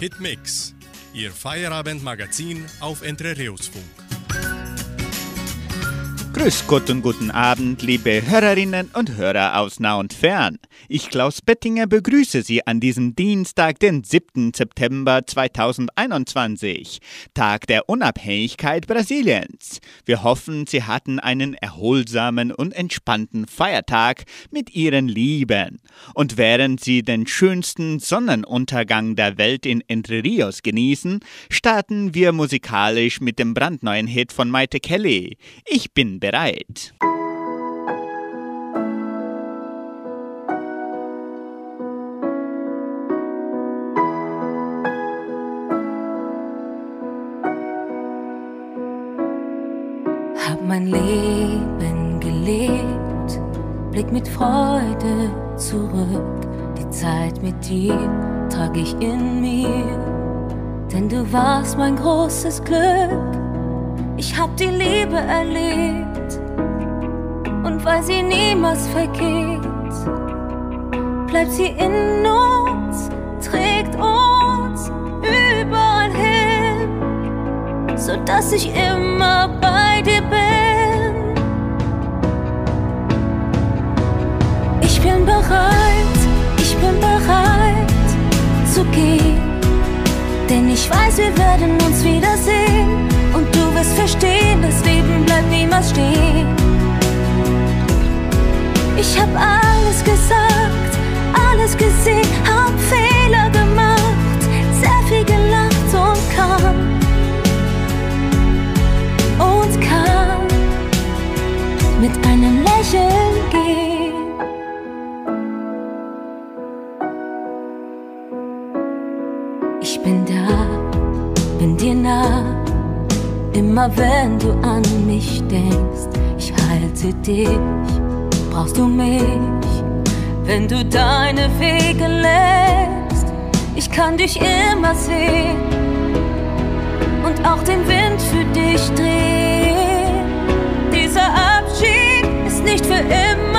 Hitmix, Ihr Feierabendmagazin auf Entre Funk. Grüß Gott und guten Abend, liebe Hörerinnen und Hörer aus nah und fern. Ich, Klaus Bettinger, begrüße Sie an diesem Dienstag, den 7. September 2021, Tag der Unabhängigkeit Brasiliens. Wir hoffen, Sie hatten einen erholsamen und entspannten Feiertag mit Ihren Lieben. Und während Sie den schönsten Sonnenuntergang der Welt in Entre Rios genießen, starten wir musikalisch mit dem brandneuen Hit von Maite Kelly. Ich bin bereit. Hab mein Leben gelebt, blick mit Freude zurück. Die Zeit mit dir trag ich in mir, denn du warst mein großes Glück. Ich hab die Liebe erlebt und weil sie niemals vergeht, bleibt sie in uns, trägt uns überall hin, so dass ich immer bei dir bin. Ich bin bereit, ich bin bereit zu gehen, denn ich weiß, wir werden uns wiedersehen wirst verstehen, das Leben bleibt niemals stehen. Ich hab alles gesagt, alles gesehen, immer wenn du an mich denkst. Ich halte dich, brauchst du mich, wenn du deine Wege lässt. Ich kann dich immer sehen und auch den Wind für dich drehen. Dieser Abschied ist nicht für immer,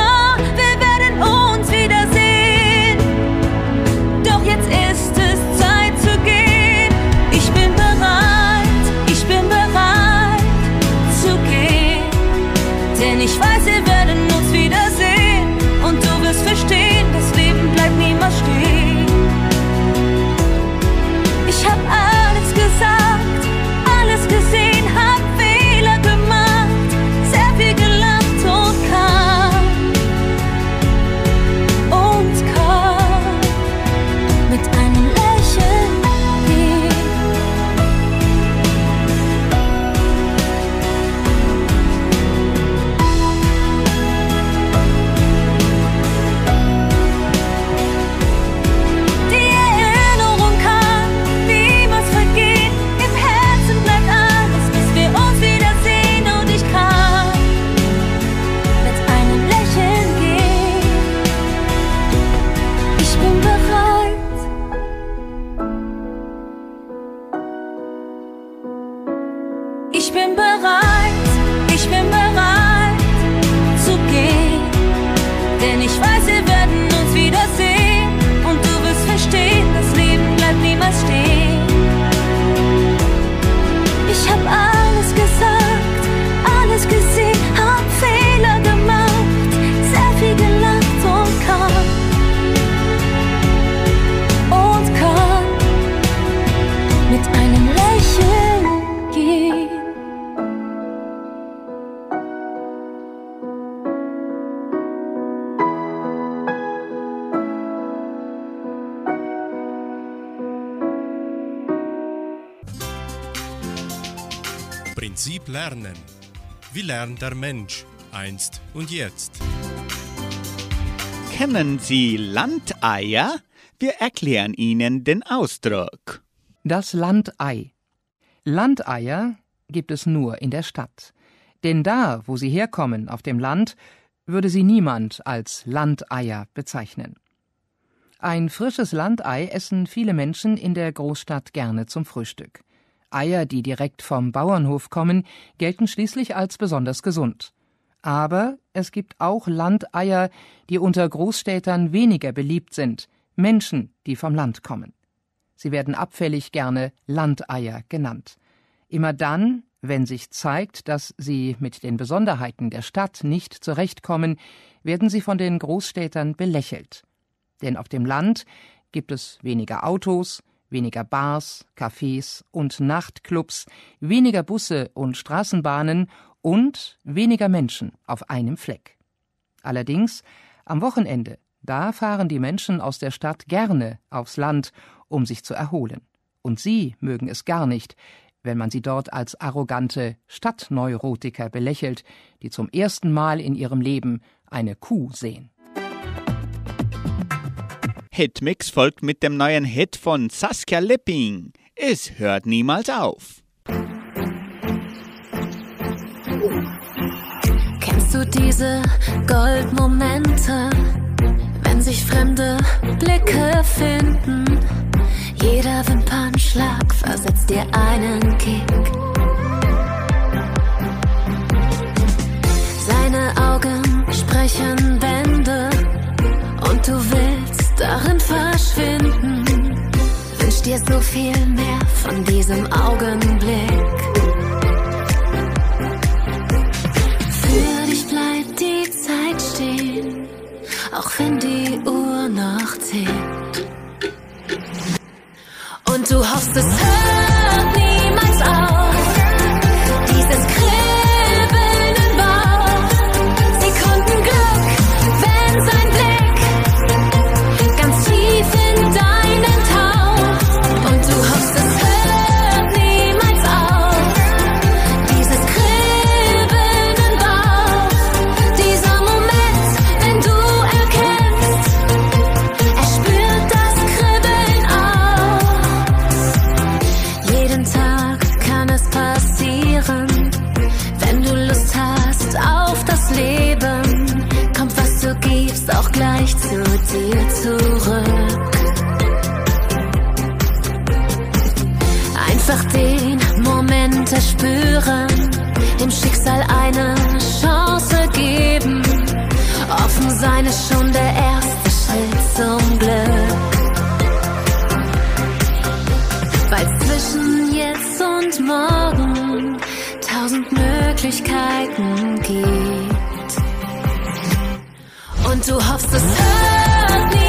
Wie lernt der Mensch einst und jetzt? Kennen Sie Landeier? Wir erklären Ihnen den Ausdruck. Das Landei. Landeier gibt es nur in der Stadt. Denn da, wo sie herkommen, auf dem Land, würde sie niemand als Landeier bezeichnen. Ein frisches Landei essen viele Menschen in der Großstadt gerne zum Frühstück. Eier, die direkt vom Bauernhof kommen, gelten schließlich als besonders gesund. Aber es gibt auch Landeier, die unter Großstädtern weniger beliebt sind, Menschen, die vom Land kommen. Sie werden abfällig gerne Landeier genannt. Immer dann, wenn sich zeigt, dass sie mit den Besonderheiten der Stadt nicht zurechtkommen, werden sie von den Großstädtern belächelt. Denn auf dem Land gibt es weniger Autos, weniger Bars, Cafés und Nachtclubs, weniger Busse und Straßenbahnen und weniger Menschen auf einem Fleck. Allerdings, am Wochenende, da fahren die Menschen aus der Stadt gerne aufs Land, um sich zu erholen. Und sie mögen es gar nicht, wenn man sie dort als arrogante Stadtneurotiker belächelt, die zum ersten Mal in ihrem Leben eine Kuh sehen. Hitmix folgt mit dem neuen Hit von Saskia Lipping. Es hört niemals auf. Kennst du diese Goldmomente, wenn sich fremde Blicke finden? Jeder Wimpernschlag versetzt dir einen Kick. Seine Augen sprechen Bände und du willst darin verschwinden. Wünsch dir so viel mehr von diesem Augenblick. Für dich bleibt die Zeit stehen, auch wenn die Uhr noch zählt. Und du hoffst, es hört Einfach den Moment erspüren, dem Schicksal eine Chance geben. Offen sein ist schon der erste Schritt zum Glück. Weil zwischen jetzt und morgen tausend Möglichkeiten gibt. Und du hoffst, es hört niemals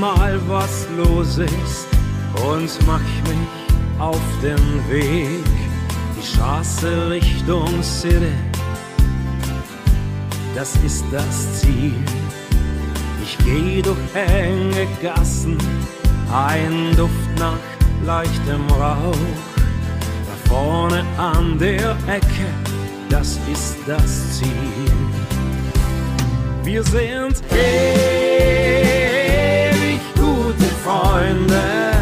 mal, was los ist und mach mich auf den Weg. Die Straße Richtung City, das ist das Ziel. Ich geh durch enge Gassen, ein Duft nach leichtem Rauch. Da vorne an der Ecke, das ist das Ziel. Wir sind gute Freunde.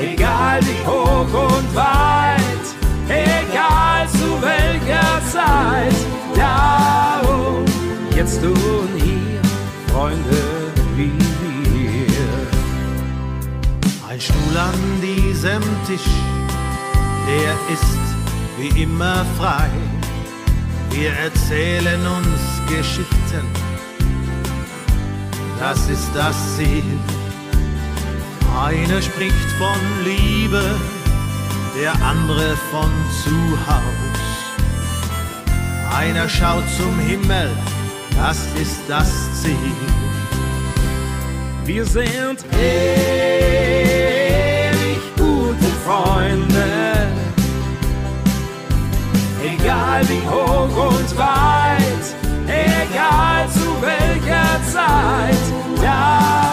Egal wie hoch und weit, egal zu welcher Zeit, darum oh, jetzt und hier, Freunde wie wir. Ein Stuhl an diesem Tisch, der ist wie immer frei. Wir erzählen uns Geschichten das ist das Ziel. Einer spricht von Liebe, der andere von Zuhaus. Einer schaut zum Himmel, das ist das Ziel. Wir sind ewig gute Freunde, egal wie hoch und weit, egal zu welcher Zeit.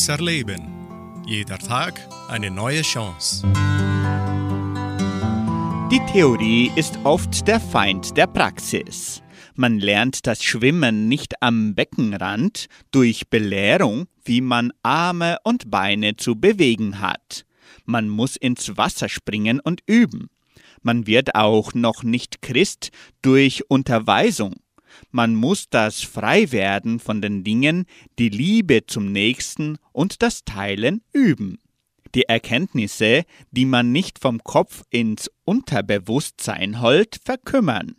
Besser leben. Jeder Tag eine neue Chance. Die Theorie ist oft der Feind der Praxis. Man lernt das Schwimmen nicht am Beckenrand durch Belehrung, wie man Arme und Beine zu bewegen hat. Man muss ins Wasser springen und üben. Man wird auch noch nicht Christ durch Unterweisung. Man muss das Freiwerden von den Dingen, die Liebe zum Nächsten und das Teilen üben. Die Erkenntnisse, die man nicht vom Kopf ins Unterbewusstsein holt, verkümmern.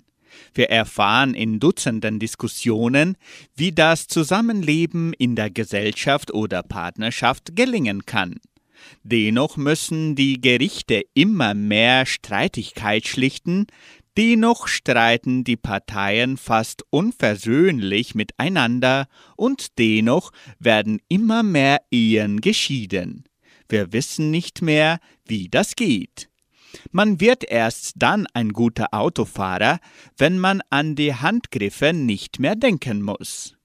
Wir erfahren in Dutzenden Diskussionen, wie das Zusammenleben in der Gesellschaft oder Partnerschaft gelingen kann. Dennoch müssen die Gerichte immer mehr Streitigkeit schlichten, dennoch streiten die Parteien fast unversöhnlich miteinander und dennoch werden immer mehr Ehen geschieden. Wir wissen nicht mehr, wie das geht. Man wird erst dann ein guter Autofahrer, wenn man an die Handgriffe nicht mehr denken muss.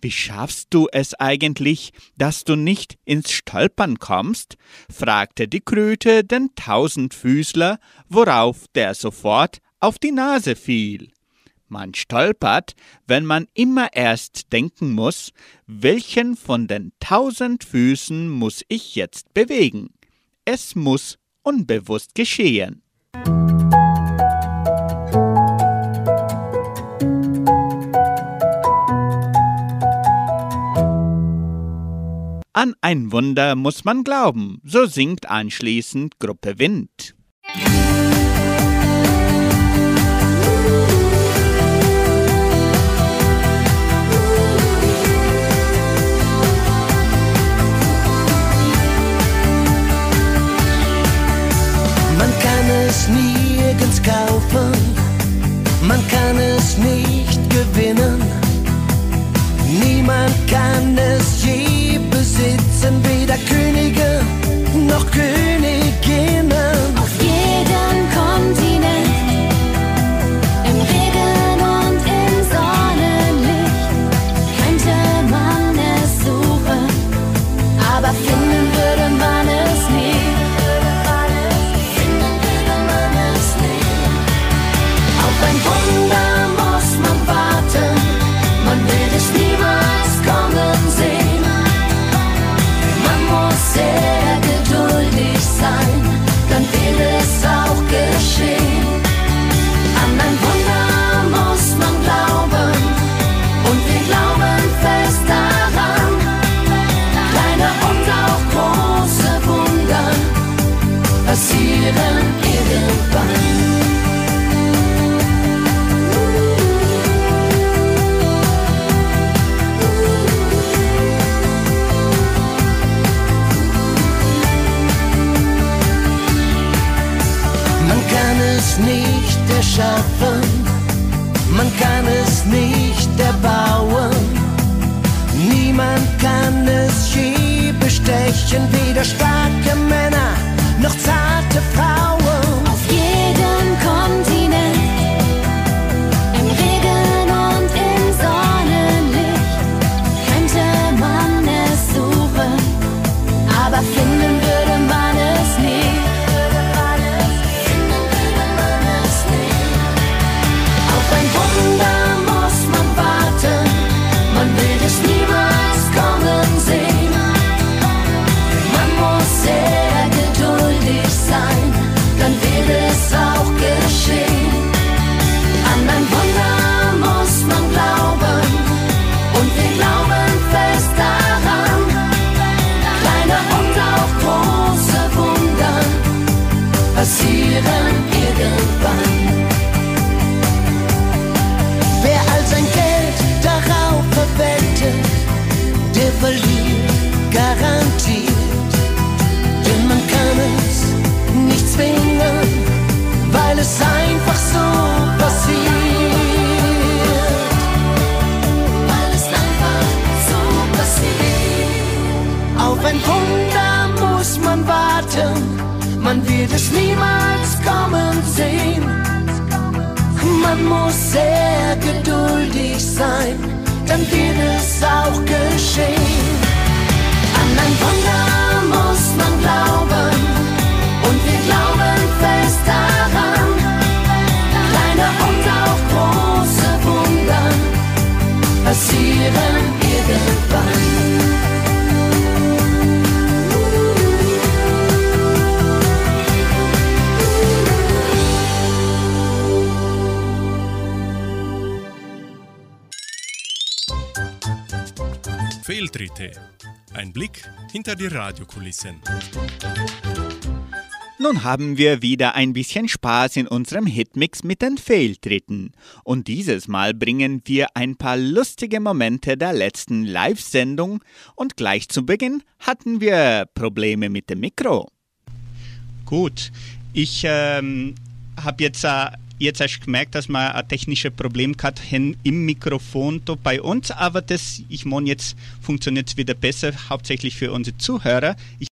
Wie schaffst du es eigentlich, dass du nicht ins Stolpern kommst? fragte die Kröte den Tausendfüßler, worauf der sofort auf die Nase fiel. Man stolpert, wenn man immer erst denken muss, welchen von den tausend Füßen muss ich jetzt bewegen. Es muss unbewusst geschehen. An ein Wunder muss man glauben, so singt anschließend Gruppe Wind. Man kann es nirgends kaufen, man kann es nicht gewinnen. Niemand kann es je besitzen, weder Könige noch Königinnen. Passieren irgendwann. Wer all sein Geld darauf verwettet, der verliert garantiert. Denn man kann es nicht zwingen, weil es einfach so passiert. Weil es einfach so passiert. Auf ein Wunder muss man warten, wird es niemals kommen sehen. Man muss sehr geduldig sein, dann wird es auch geschehen. An ein Wunder muss man glauben und wir glauben fest daran. Kleine und auch große Wunder passieren irgendwann. Fehltritte. Ein Blick hinter die Radiokulissen. Nun haben wir wieder ein bisschen Spaß in unserem Hitmix mit den Fehltritten. Und dieses Mal bringen wir ein paar lustige Momente der letzten Live-Sendung und gleich zu Beginn hatten wir Probleme mit dem Mikro. Gut, ich ähm, habe jetzt, äh, jetzt erst gemerkt, dass wir ein technisches Problem gehabt haben im Mikrofon da bei uns, aber das, ich meine, jetzt funktioniert es wieder besser, hauptsächlich für unsere Zuhörer. Ich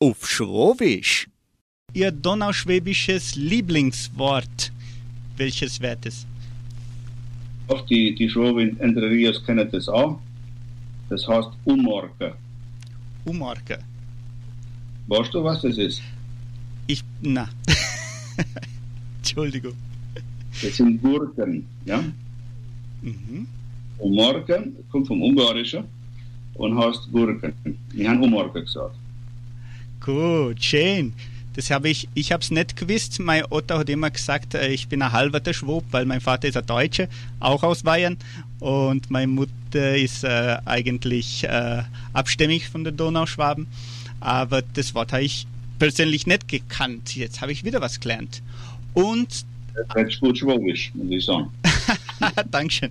Auf Schrowisch. Ihr donauschwäbisches Lieblingswort, welches wäre das? Auch die, die Schwaben Entre Rios kennen das auch. Das heißt Umorken. Umorke. Weißt du, was das ist? Ich, na. Entschuldigung. Das sind Gurken. Ja? Mhm. Umorken kommt vom Ungarischen und heißt Gurken. Wir haben Umorken gesagt. Gut, schön. Das habe ich, ich habe es nicht gewusst. Mein Otto hat immer gesagt, äh, ich bin ein halber Schwab, weil mein Vater ist ein Deutscher, auch aus Bayern. Und meine Mutter ist äh, eigentlich äh, abstämmig von den Donauschwaben. Aber das Wort habe ich persönlich nicht gekannt. Jetzt habe ich wieder was gelernt. Und, Das ist gut Schwabisch, muss ich sagen. Dankeschön.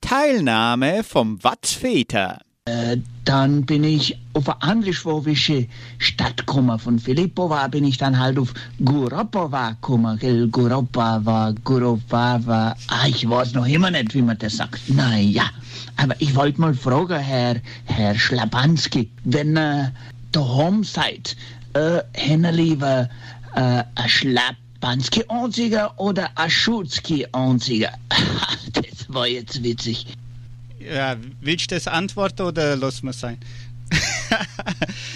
Teilnahme vom Watzväter. Äh, dann bin ich auf eine anglischwowische Stadt gekommen. Von Filipova bin ich dann halt auf Guropova gekommen. Gell? Guropava, Guropava. Ah, ich weiß noch immer nicht, wie man das sagt. Naja, aber ich wollte mal fragen, Herr, Herr Schlabanski, wenn ihr daheim seid, äh, hätten ihr lieber äh, ein Schlabanski-Anzieger oder ein Schutzki-Anzieger? das war jetzt witzig. Ja, willst du das antworten oder lassen wir es sein?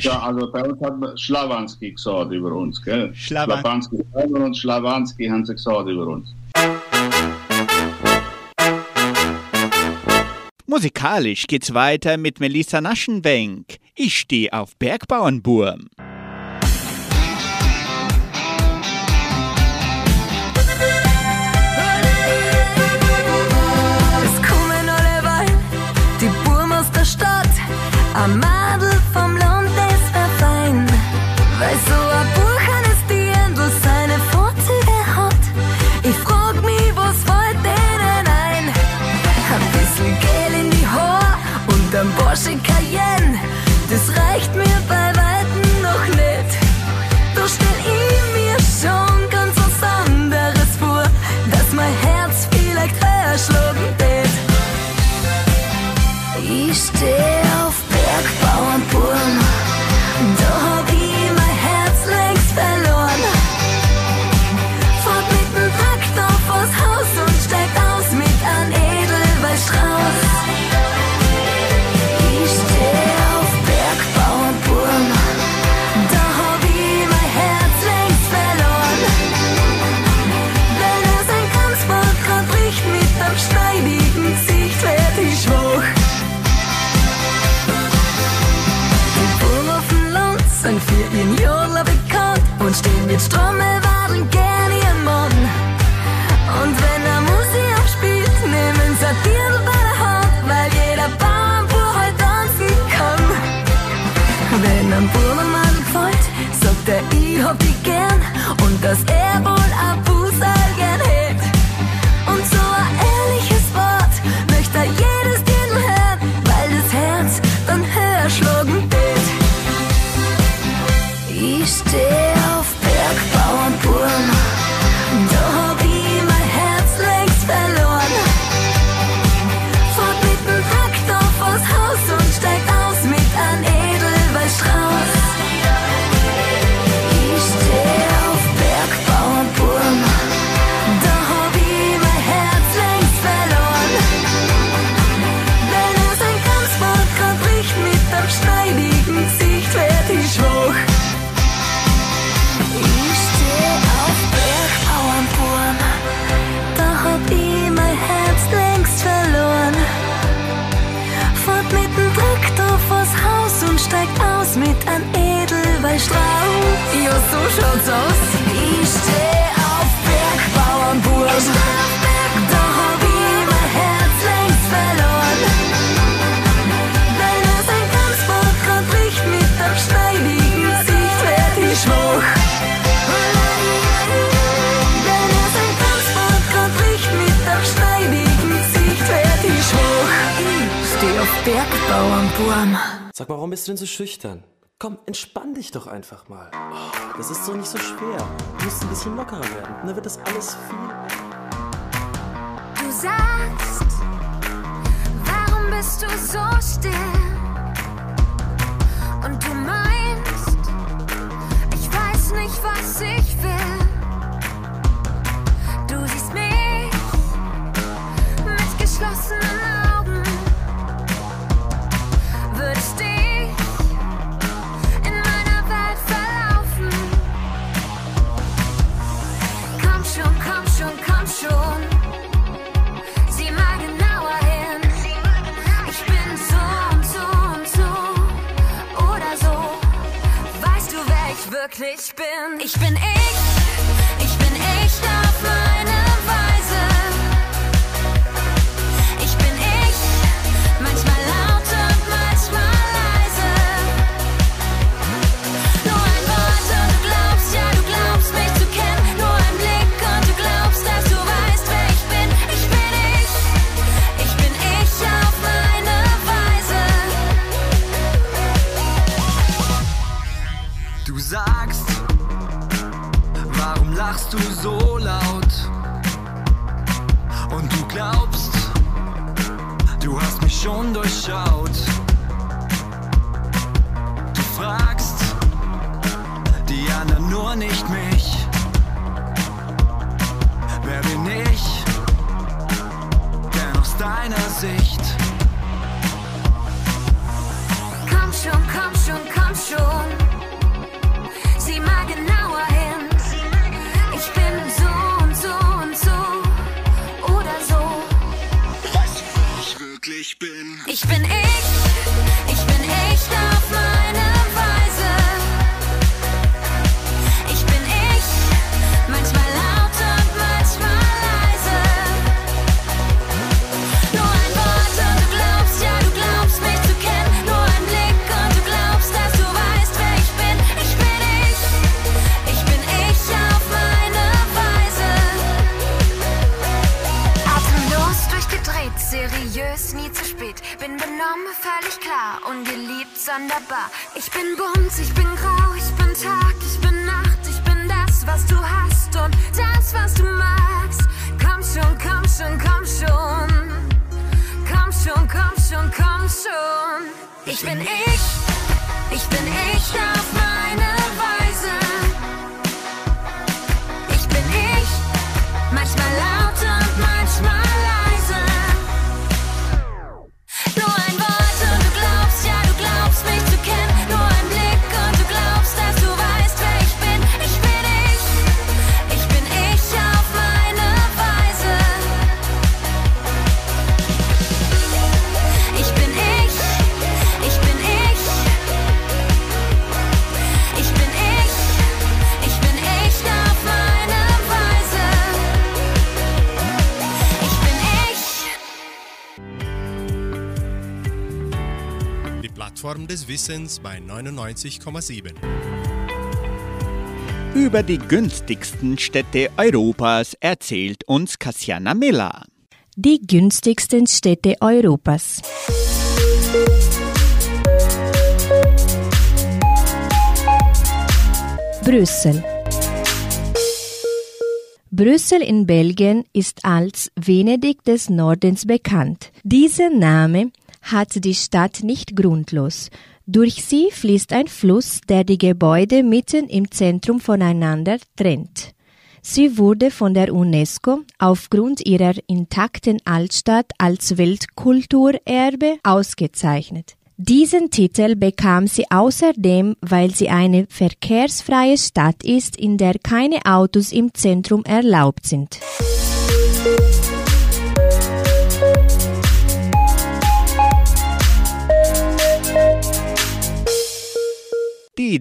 Ja, also bei uns hat man Schlawanski gesagt über uns, gell? Schlawan- Schlawanski selber und Schlawanski haben sie gesagt über uns. Musikalisch geht's weiter mit Melissa Naschenwenk. Ich stehe auf Bergbauernburm. bist du denn so schüchtern? Komm, entspann dich doch einfach mal. Oh, das ist so nicht so schwer. Du musst ein bisschen lockerer werden. Dann wird das alles viel. Du sagst, warum bist du so still? Und du meinst, ich weiß nicht, was ich will. Du siehst mich mit geschlossenen Augen. wirklich bin. Ich bin ich. Bin ich, ich bin ich auf meine des Wissens bei 99,7. Über die günstigsten Städte Europas erzählt uns Kassiana Miller. Die günstigsten Städte Europas. Brüssel. Brüssel in Belgien ist als Venedig des Nordens bekannt. Dieser Name hat die Stadt nicht grundlos. Durch sie fließt ein Fluss, der die Gebäude mitten im Zentrum voneinander trennt. Sie wurde von der UNESCO aufgrund ihrer intakten Altstadt als Weltkulturerbe ausgezeichnet. Diesen Titel bekam sie außerdem, weil sie eine verkehrsfreie Stadt ist, in der keine Autos im Zentrum erlaubt sind.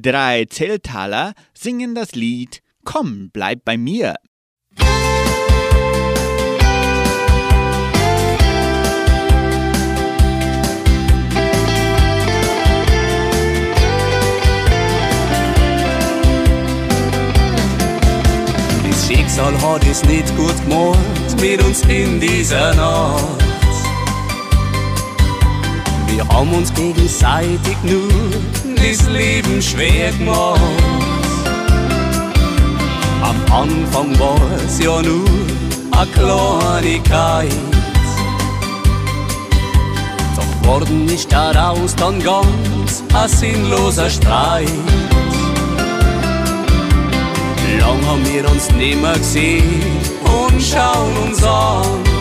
Drei Zeltaler singen das Lied Komm, bleib bei mir. Das Schicksal hat es nicht gut gemacht mit uns in dieser Nacht. Wir haben uns gegenseitig nur das Leben schwer gemacht. Am Anfang war es ja nur eine Kleinigkeit. Doch worden ist daraus dann ganz ein sinnloser Streit. Lang haben wir uns nimmer gesehen und schauen uns an.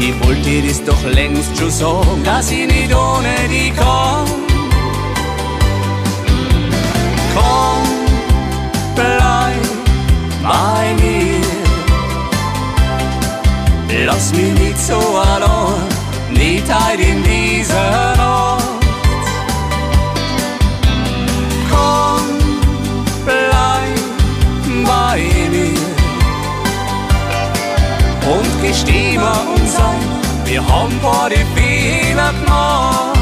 Ich wollte das doch längst schon sagen, dass ich nicht ohne dich kann. Komm, bleib bei mir. Lass mich nicht so allein, nicht heute in dieser Nacht. Komm, bleib bei mir und gesteh mir wir haben paar die Fehler gemacht.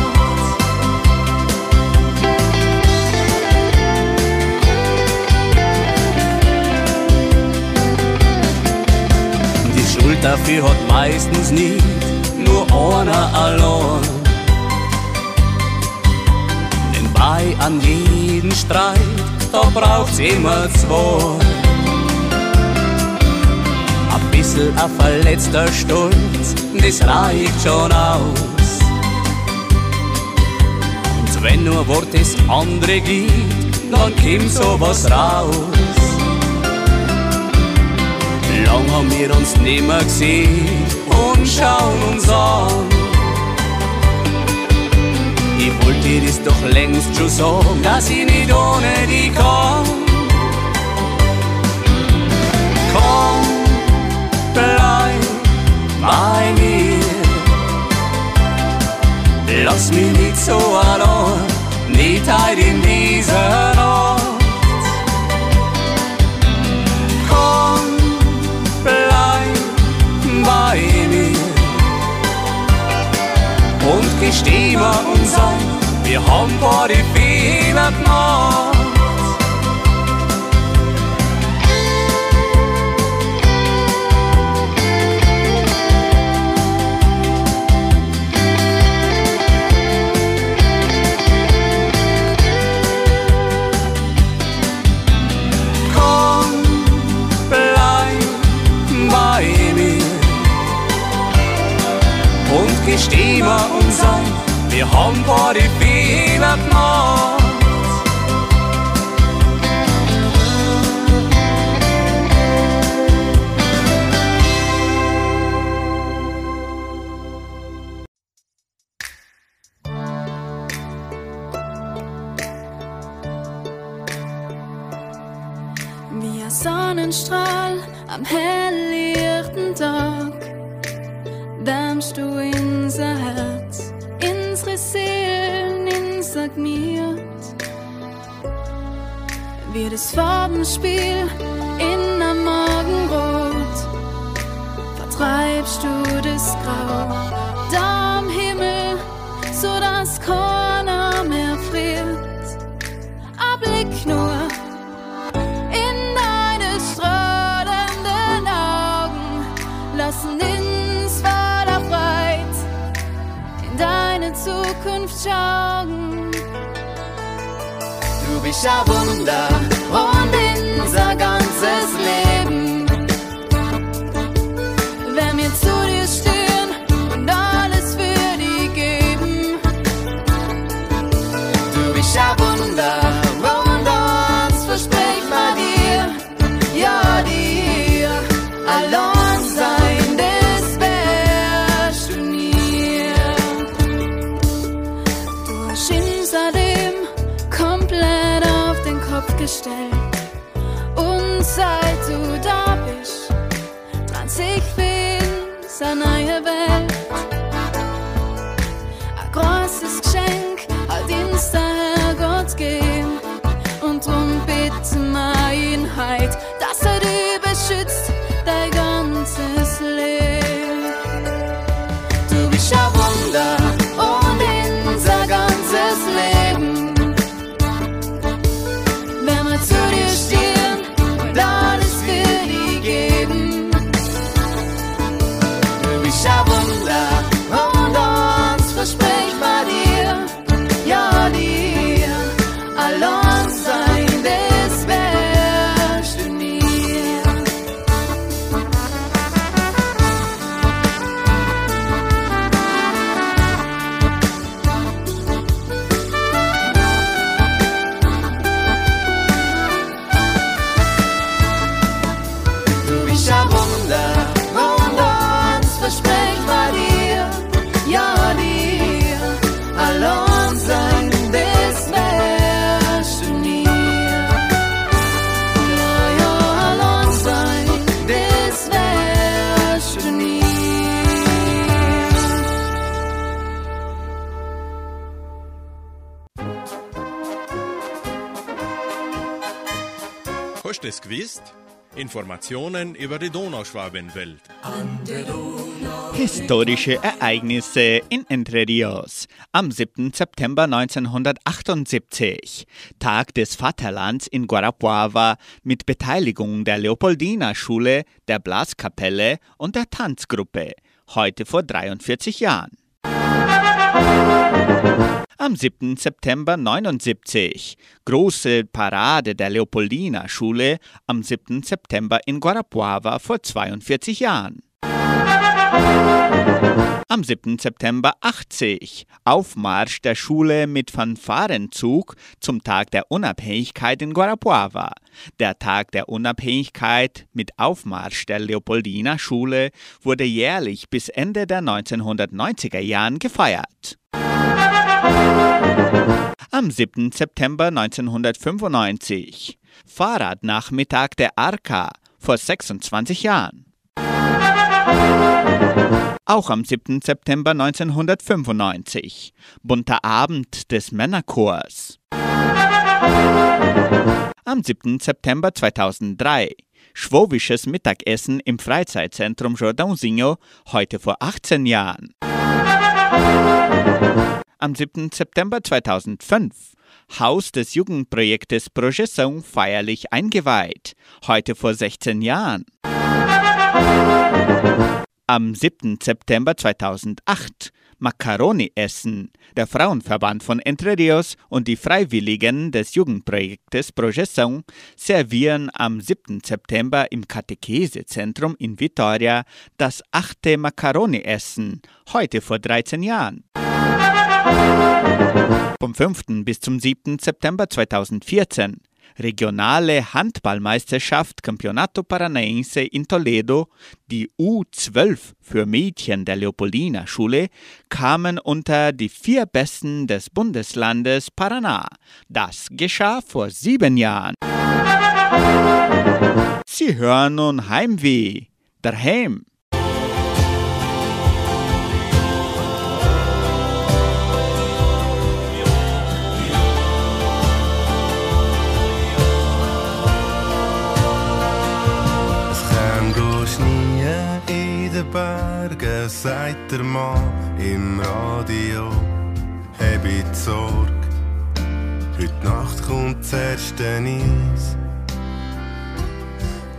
Die Schuld dafür hat meistens nicht nur einer allein. Denn bei an jeden Streit, da braucht's immer zwei. Bisschen ein verletzter Stolz, das reicht schon aus. Und wenn nur Wort das andere gibt, dann kommt sowas raus. Lang haben wir uns nimmer gesehen und schauen uns an. Ich wollte dir das doch längst schon sagen, dass ich nicht ohne dich kann. Bei mir. Lass mich nicht so allein, nicht heute in dieser Nacht. Komm, bleib bei mir. Und gesteh mir uns an, wir haben paar die Fehler gemacht. Haben paar die Fehler gemacht. Wie ein Sonnenstrahl am helllichten Tag wärmst du unser Herz, Unser Gmiert. Wie das Farbenspiel in am Morgenrot vertreibst du das Grau da am Himmel, so dass keiner mehr friert. Ein nur in deine strahlenden Augen lassen voller Freude in deine Zukunft schauen. Du bist ein Du bist ein Wunder Informationen über die Donauschwabenwelt. Historische Ereignisse in Entre Rios. Am 7. September 1978. Tag des Vaterlands in Guarapuava mit Beteiligung der Leopoldina-Schule, der Blaskapelle und der Tanzgruppe. Heute vor 43 Jahren. Am 7. September 79. Große Parade der Leopoldina-Schule am 7. September in Guarapuava vor 42 Jahren. Am 7. September 80. Aufmarsch der Schule mit Fanfarenzug zum Tag der Unabhängigkeit in Guarapuava. Der Tag der Unabhängigkeit mit Aufmarsch der Leopoldina Schule wurde jährlich bis Ende der 1990er Jahren gefeiert. Am 7. September 1995. Fahrradnachmittag der Arka vor 26 Jahren. Auch am 7. September 1995. Bunter Abend des Männerchors. Am 7. September 2003. Schwowisches Mittagessen im Freizeitzentrum Jordãozinho, heute vor 18 Jahren. Am 7. September 2005. Haus des Jugendprojektes Projeção feierlich eingeweiht, heute vor 16 Jahren. am 7. September 2008 Macaroni essen. Der Frauenverband von Entre Rios und die Freiwilligen des Jugendprojektes Projeção servieren am 7. September im Katechesezentrum in Vitoria das achte Macaroni-Essen, heute vor 13 Jahren. Vom 5. bis zum 7. September 2014 regionale Handballmeisterschaft Campeonato Paranaense in Toledo, die U12 für Mädchen der Leopoldina Schule, kamen unter die vier Besten des Bundeslandes Paraná. Das geschah vor sieben Jahren. Sie hören nun Heimweh, daheim. Bergen, sagt der Mann im Radio. Hab ich Sorge, heute Nacht kommt das erste Eis.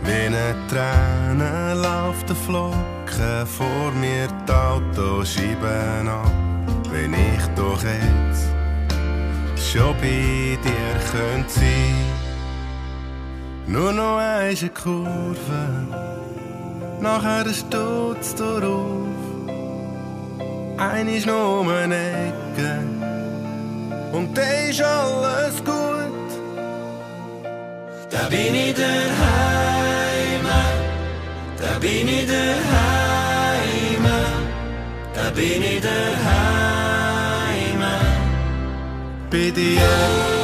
Wie eine Träne läuft der Flocken vor mir die Autoscheiben ab. Wenn ich doch jetzt schon bei dir könnte sein. Nur noch eine Kurve nachher stutz darauf. Ein ist nur um eine Ecke und dann ist alles gut. Da bin ich daheim, da bin ich daheim, da bin ich daheim. Bei dir.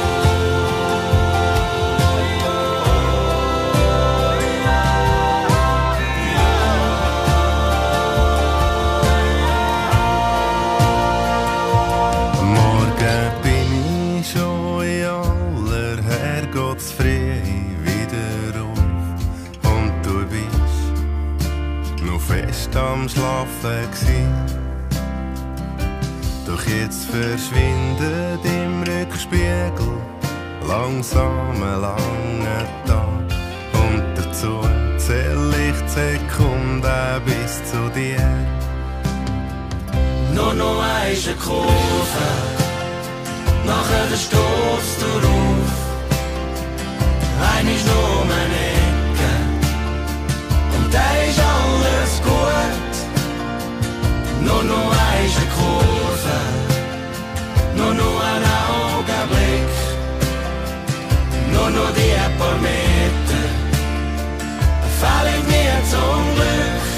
Schlafen gsi. Doch jetzt verschwindet im Rückspiegel langsam ein langer Tag. Und dazu zähl ich die Sekunden bis zu dir. Nur noch eine Kurve, nachher der Stoß darauf. Ein ist nur eine Ecke und da ist alles gut. Nur noch eine Kurve, nur noch ein Augenblick, nur noch die paar Meter, fallen mir zum Glück.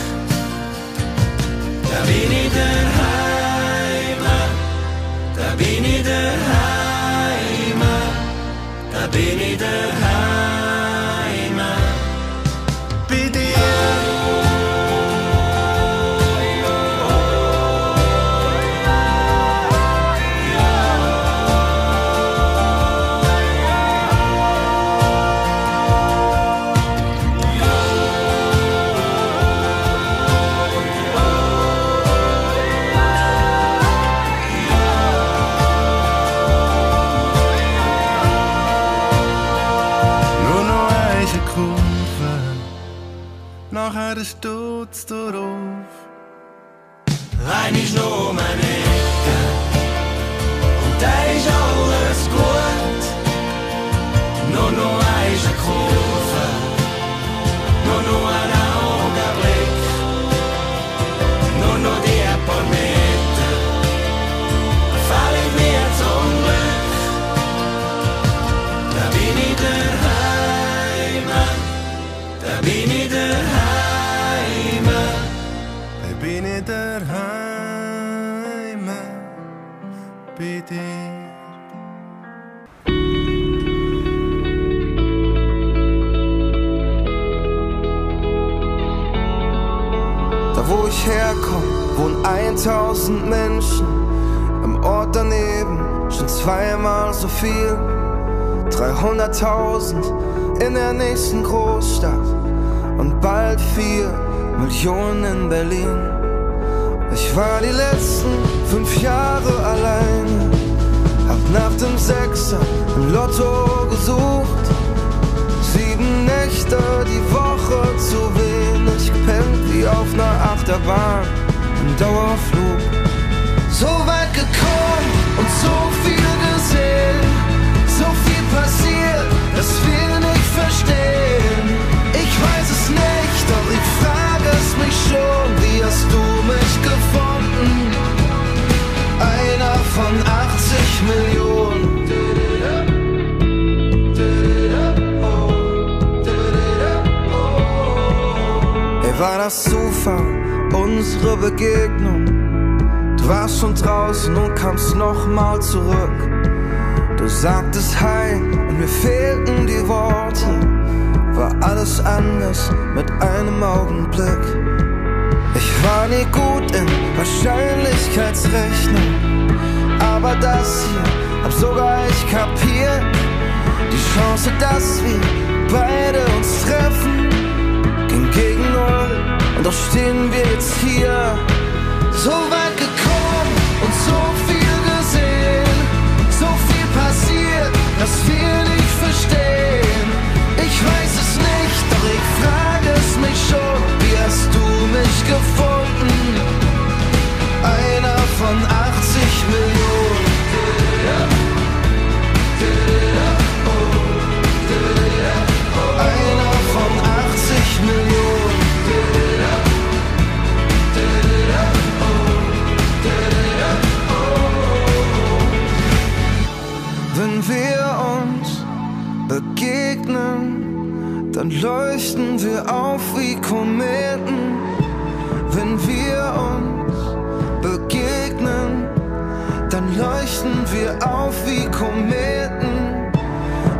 1000 Menschen. Im Ort daneben schon zweimal so viel. 300.000 in der nächsten Großstadt und bald 4 Millionen in Berlin. Ich war die letzten fünf Jahre alleine, hab nach dem Sechser im Lotto gesucht. Sieben Nächte Nächte die Woche zu wenig gepennt, wie auf einer Achterbahn im Dauerflug. So weit gekommen und so viel gesehen, so viel passiert, dass wir nicht verstehen. Ich weiß es nicht, doch ich frage es mich schon, wie hast du mich gefunden? Einer von 80 Millionen. Ey, war das Zufall, unsere Begegnung? Du warst schon draußen und kamst nochmal zurück. Du sagtest Hi und mir fehlten die Worte. War alles anders mit einem Augenblick. Ich war nie gut in Wahrscheinlichkeitsrechnung. Aber das hier hab sogar ich kapiert. Die Chance, dass wir beide uns treffen, ging gegen null. Und doch stehen wir jetzt hier. So weit gekommen und so viel gesehen. So viel passiert, dass wir nicht verstehen. Ich weiß es nicht, doch ich frage es mich schon. Wie hast du mich gefunden? Einer von 80 Millionen. Wir uns begegnen, dann leuchten wir auf wie Kometen. Wenn wir uns begegnen, dann leuchten wir auf wie Kometen.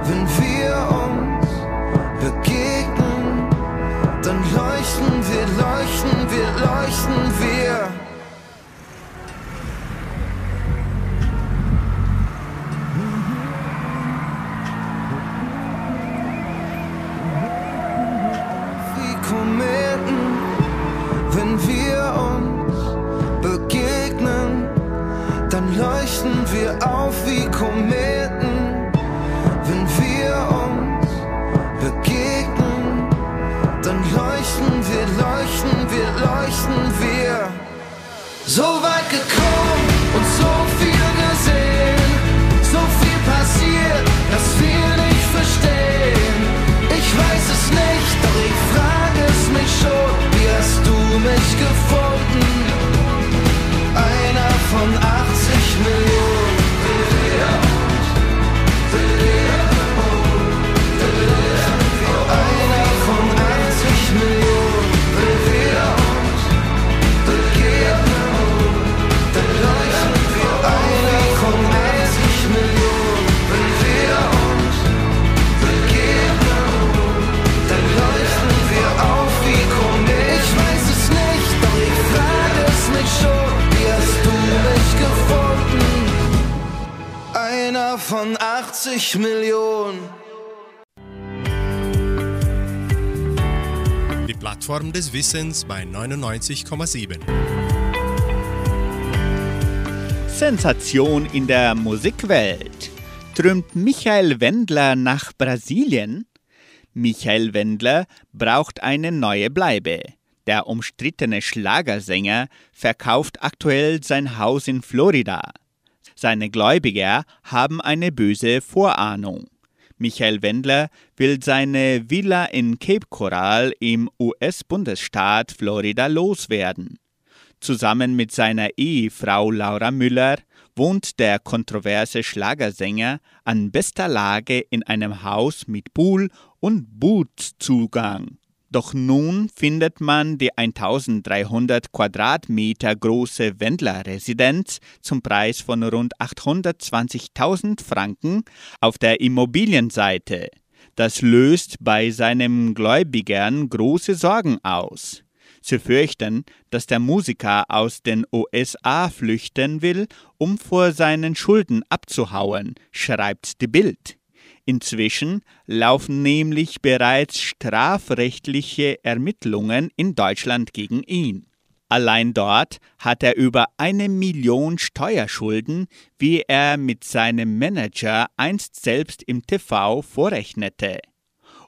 Wenn wir uns begegnen, dann leuchten wir, leuchten wir, leuchten wir. Leuchten wir auf wie Kometen, wenn wir uns begegnen, dann leuchten wir, leuchten wir, leuchten wir. So weit gekommen und so viel gesehen, so viel passiert, dass wir nicht verstehen. Ich weiß es nicht, doch ich frage es mich schon. Wie hast du mich gefunden? Einer von 80 von 80 Millionen. Die Plattform des Wissens bei 99,7. Sensation in der Musikwelt. Trümmt Michael Wendler nach Brasilien? Michael Wendler braucht eine neue Bleibe. Der umstrittene Schlagersänger verkauft aktuell sein Haus in Florida. Seine Gläubiger haben eine böse Vorahnung. Michael Wendler will seine Villa in Cape Coral im US-Bundesstaat Florida loswerden. Zusammen mit seiner Ehefrau Laura Müller wohnt der kontroverse Schlagersänger an bester Lage in einem Haus mit Pool und Bootzugang. Doch nun findet man die 1300 Quadratmeter große Wendler-Residenz zum Preis von rund 820.000 Franken auf der Immobilienseite. Das löst bei seinen Gläubigern große Sorgen aus. Sie fürchten, dass der Musiker aus den USA flüchten will, um vor seinen Schulden abzuhauen, schreibt die Bild. Inzwischen laufen nämlich bereits strafrechtliche Ermittlungen in Deutschland gegen ihn. Allein dort hat er über eine Million Steuerschulden, wie er mit seinem Manager einst selbst im TV vorrechnete.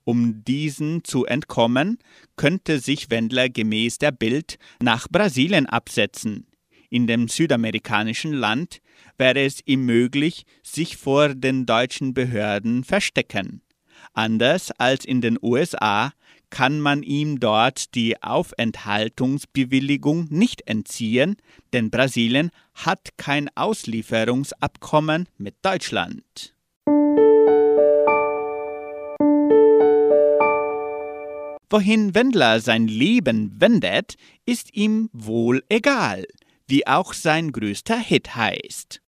Um diesen zu entkommen, könnte sich Wendler gemäß der Bild nach Brasilien absetzen. In dem südamerikanischen Land wäre es ihm möglich, sich vor den deutschen Behörden verstecken. Anders als in den USA kann man ihm dort die Aufenthaltungsbewilligung nicht entziehen, denn Brasilien hat kein Auslieferungsabkommen mit Deutschland. Wohin Wendler sein Leben wendet, ist ihm wohl egal, wie auch sein größter Hit heißt.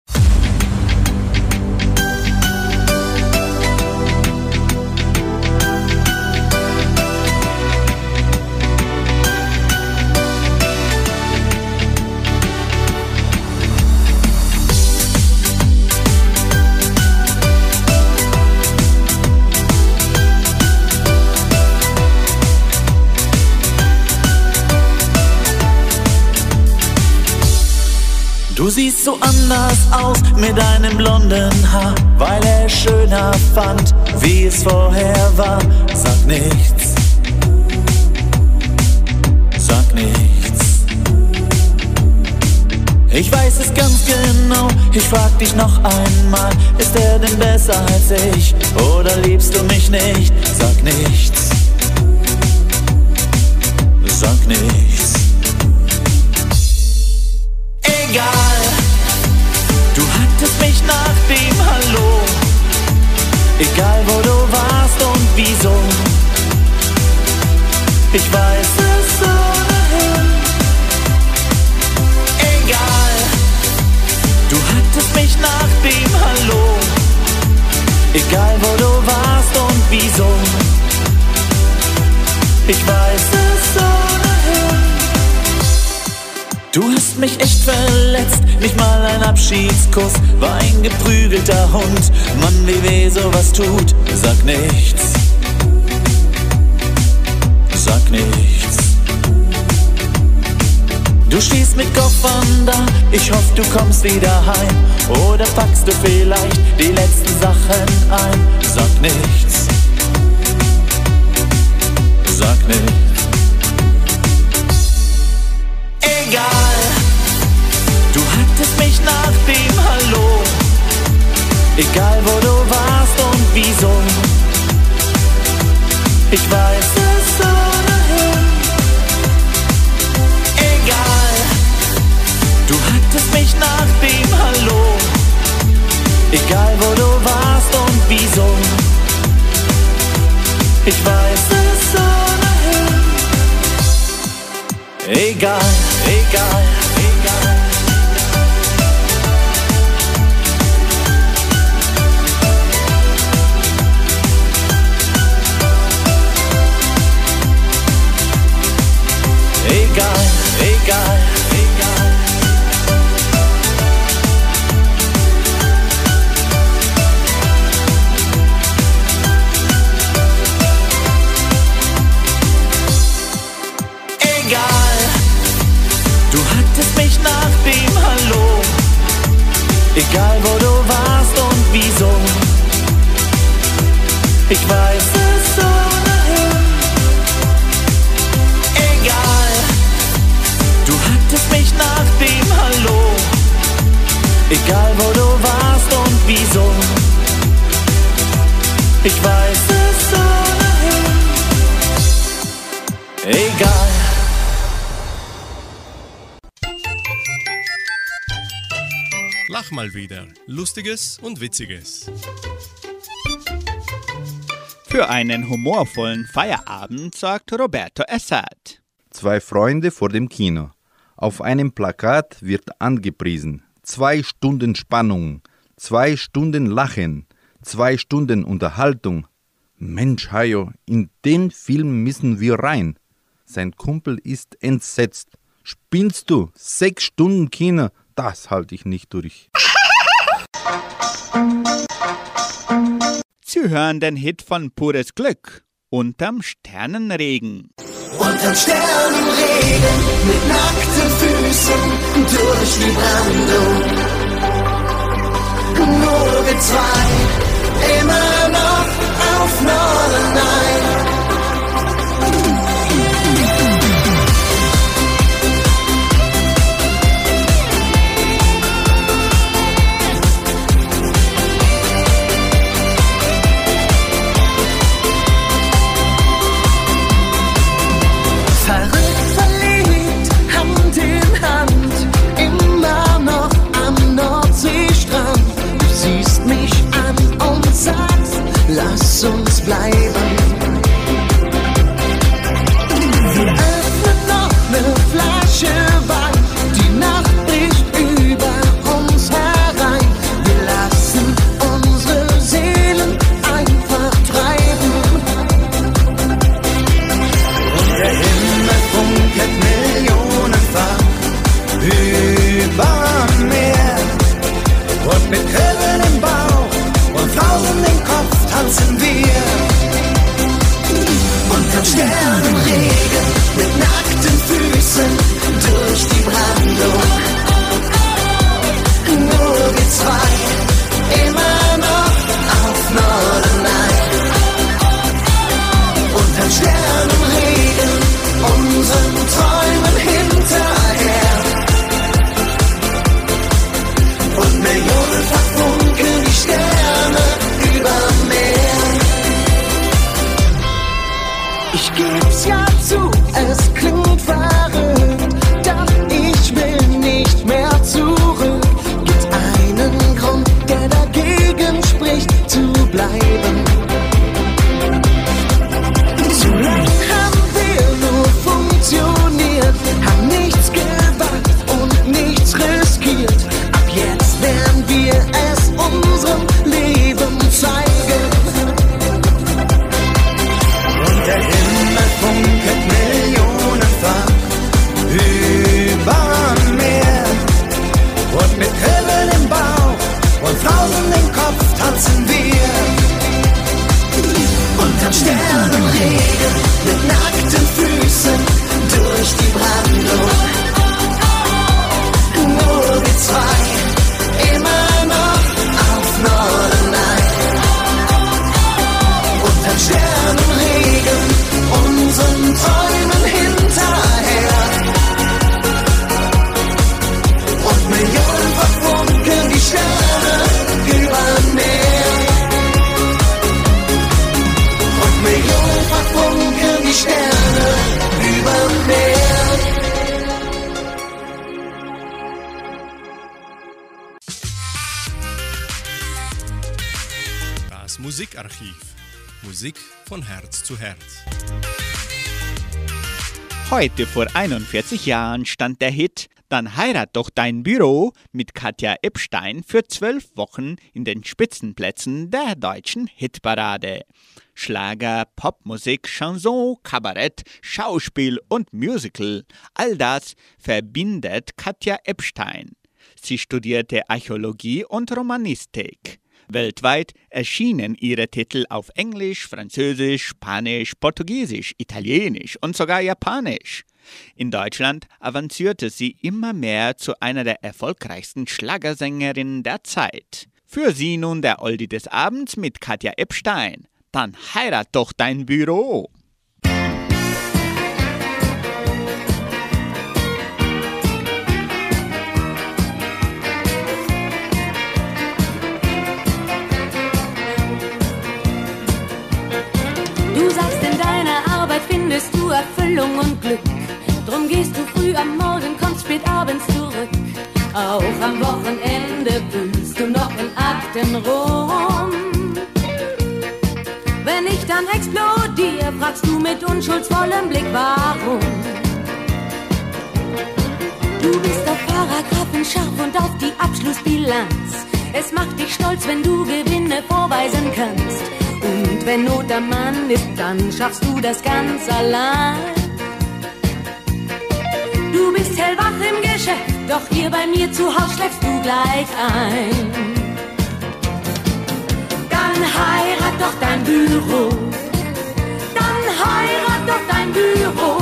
Du siehst so anders aus mit deinem blonden Haar, weil er schöner fand, wie es vorher war. Sag nichts, sag nichts. Ich weiß es ganz genau, ich frag dich noch einmal, ist er denn besser als ich oder liebst du mich nicht? Sag nichts, sag nichts. Egal, du hattest mich nach dem Hallo. Egal wo du warst und wieso. Ich weiß es ohnehin. Egal, du hattest mich nach dem Hallo. Egal wo du warst und wieso. Ich weiß es ohnehin. Du hast mich echt verletzt, nicht mal ein Abschiedskuss, war ein geprügelter Hund. Mann, wie weh sowas tut, sag nichts. Sag nichts. Du stehst mit Koffern da, ich hoffe du kommst wieder heim. Oder packst du vielleicht die letzten Sachen ein? Sag nichts. Sag nichts. Egal, du hattest mich nach dem Hallo. Egal wo du warst und wieso. Ich weiß es ohnehin. Egal, du hattest mich nach dem Hallo. Egal wo du warst und wieso. Ich weiß es ohnehin. Egal, egal, egal. Egal, egal, Egal wo du warst und wieso. Ich weiß es ohnehin. Egal, du hattest mich nach dem Hallo. Egal wo du warst und wieso. Ich weiß es ohnehin. Egal. Lach mal wieder. Lustiges und Witziges. Für einen humorvollen Feierabend sorgt Roberto Essert. Zwei Freunde vor dem Kino. Auf einem Plakat wird angepriesen. Zwei Stunden Spannung, zwei Stunden Lachen, zwei Stunden Unterhaltung. Mensch, Hajo, in den Film müssen wir rein. Sein Kumpel ist entsetzt. Spinnst du? Sechs Stunden Kino? Das halte ich nicht durch. Sie hören den Hit von Pures Glück unterm Sternenregen. Unterm Sternenregen mit nackten Füßen durch die Brandung. Nur wir zwei, immer noch auf Norderney. Das bleiben. Wir öffnen noch eine Flasche Wein, die Nacht bricht über uns herein. Wir lassen unsere Seelen einfach treiben. Und der Himmel funkelt millionenfach über Meer und mit Kräften Musik von Herz zu Herz. Heute vor 41 Jahren stand der Hit Dann heirat doch dein Büro mit Katja Epstein für zwölf Wochen in den Spitzenplätzen der deutschen Hitparade. Schlager, Popmusik, Chanson, Kabarett, Schauspiel und Musical, all das verbindet Katja Epstein. Sie studierte Archäologie und Romanistik. Weltweit erschienen ihre Titel auf Englisch, Französisch, Spanisch, Portugiesisch, Italienisch und sogar Japanisch. In Deutschland avancierte sie immer mehr zu einer der erfolgreichsten Schlagersängerinnen der Zeit. Für sie nun der Oldie des Abends mit Katja Epstein. Dann heirat doch dein Büro. Findest du Erfüllung und Glück. Drum gehst du früh am Morgen, kommst spät abends zurück. Auch am Wochenende wühlst du noch in Akten rum. Wenn ich dann explodiere, fragst du mit unschuldsvollem Blick, warum? Du bist auf Paragraphen scharf und auf die Abschlussbilanz. Es macht dich stolz, wenn du Gewinne vorweisen kannst. Wenn Not am Mann ist, dann schaffst du das ganz allein. Du bist hellwach im Geschäft, doch hier bei mir zu Haus schläfst du gleich ein. Dann heirat doch dein Büro. Dann heirat doch dein Büro.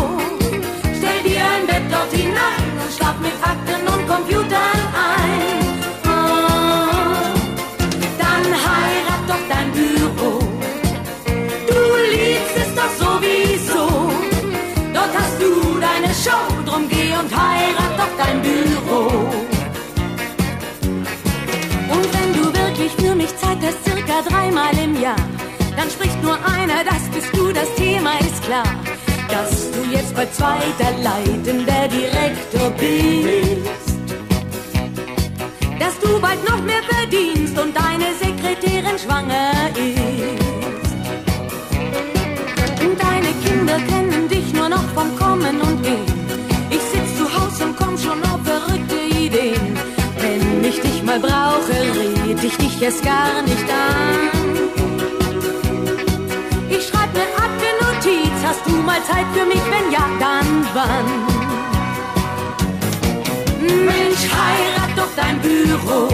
Stell dir ein Bett dort hinein und schlaf mit Akten und Computern ein. Dein Büro. Und wenn du wirklich für mich Zeit hast, circa dreimal im Jahr, dann spricht nur einer, das bist du, das Thema ist klar. Dass du jetzt bei zweiter Leiten der Direktor bist. Dass du bald noch mehr verdienst und deine Sekretärin schwanger ist. Und deine Kinder kennen dich nur noch vom Kommen und Gehen. Ich erst gar nicht an. Ich schreib ne Akte-Notiz, hast du mal Zeit für mich? Wenn ja, dann wann? Mensch, heirat doch dein Büro.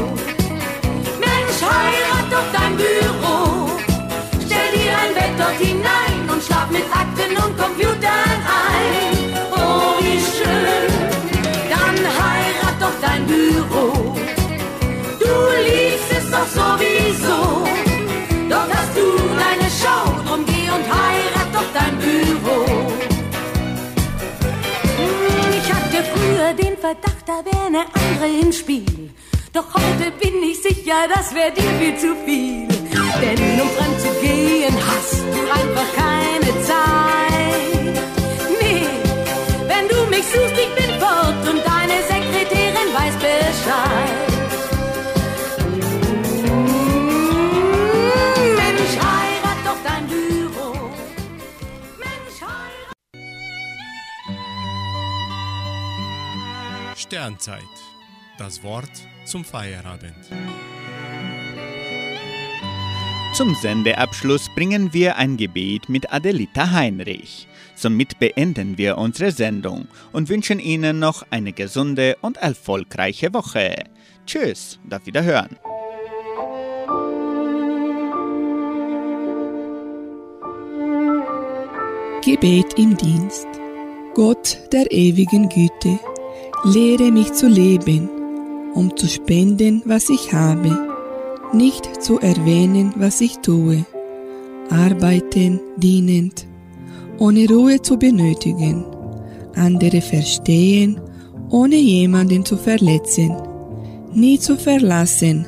Mensch, heirat doch dein Büro. Stell dir ein Bett dort hinein und schlaf mit Akten und Computern ein. Sowieso. Dort hast du deine Show, drum geh und heirat doch dein Büro. Hm, Ich hatte früher den Verdacht, da wäre eine andere im Spiel. Doch heute bin ich sicher, das wäre dir viel zu viel. Denn um fremd zu gehen, hast du einfach keine Sternzeit. Das Wort zum Feierabend. Zum Sendeabschluss bringen wir ein Gebet mit Adelita Heinrich. Somit beenden wir unsere Sendung und wünschen Ihnen noch eine gesunde und erfolgreiche Woche. Tschüss, und auf Wiederhören. Gebet im Dienst. Gott der ewigen Güte, lehre mich zu leben, um zu spenden, was ich habe, nicht zu erwähnen, was ich tue, arbeiten, dienend, ohne Ruhe zu benötigen, andere verstehen, ohne jemanden zu verletzen, nie zu verlassen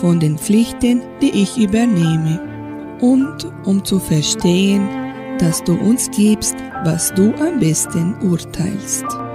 von den Pflichten, die ich übernehme, und um zu verstehen, dass du uns gibst, was du am besten urteilst.